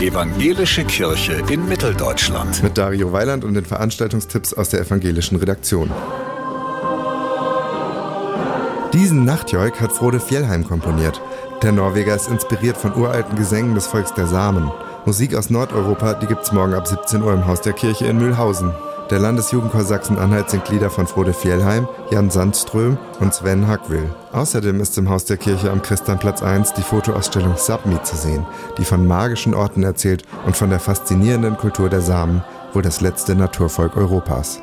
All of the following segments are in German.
Evangelische Kirche in Mitteldeutschland. Mit Dario Weiland und den Veranstaltungstipps aus der evangelischen Redaktion. Diesen Nachtjoik hat Frode Fjellheim komponiert. Der Norweger ist inspiriert von uralten Gesängen des Volks der Samen. Musik aus Nordeuropa, die gibt's morgen ab 17 Uhr im Haus der Kirche in Mühlhausen. Der Landesjugendchor Sachsen-Anhalt singt Lieder von Frode Fjellheim, Jan Sandström und Sven Hackwill. Außerdem ist im Haus der Kirche am Christianplatz 1 die Fotoausstellung Submi zu sehen, die von magischen Orten erzählt und von der faszinierenden Kultur der Samen, wohl das letzte Naturvolk Europas.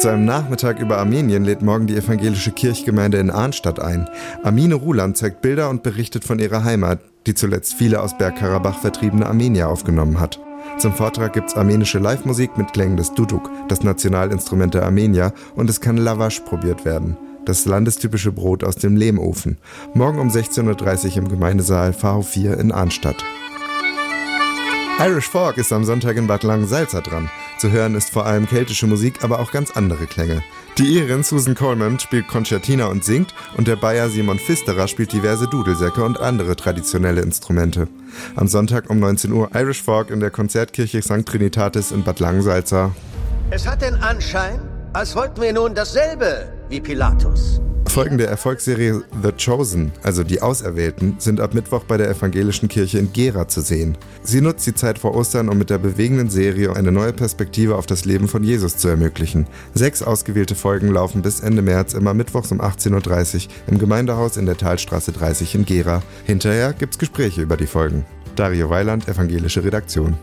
Zu einem Nachmittag über Armenien lädt morgen die evangelische Kirchgemeinde in Arnstadt ein. Armine Ruland zeigt Bilder und berichtet von ihrer Heimat, die zuletzt viele aus Bergkarabach vertriebene Armenier aufgenommen hat. Zum Vortrag gibt's armenische Live-Musik mit Klängen des Duduk, das Nationalinstrument der Armenier, und es kann Lavash probiert werden, das landestypische Brot aus dem Lehmofen. Morgen um 16.30 Uhr im Gemeindesaal VH4 in Arnstadt. Irish Folk ist am Sonntag in Bad Langensalza dran. Zu hören ist vor allem keltische Musik, aber auch ganz andere Klänge. Die Irin Susan Coleman spielt Concertina und singt und der Bayer Simon Pfisterer spielt diverse Dudelsäcke und andere traditionelle Instrumente. Am Sonntag um 19 Uhr Irish Folk in der Konzertkirche St. Trinitatis in Bad Langensalza. Es hat den Anschein, als wollten wir nun dasselbe wie Pilatus. Folgen der Erfolgsserie The Chosen, also die Auserwählten, sind ab Mittwoch bei der evangelischen Kirche in Gera zu sehen. Sie nutzt die Zeit vor Ostern, um mit der bewegenden Serie eine neue Perspektive auf das Leben von Jesus zu ermöglichen. Sechs ausgewählte Folgen laufen bis Ende März immer mittwochs um 18.30 Uhr im Gemeindehaus in der Talstraße 30 in Gera. Hinterher gibt's Gespräche über die Folgen. Dario Weiland, evangelische Redaktion.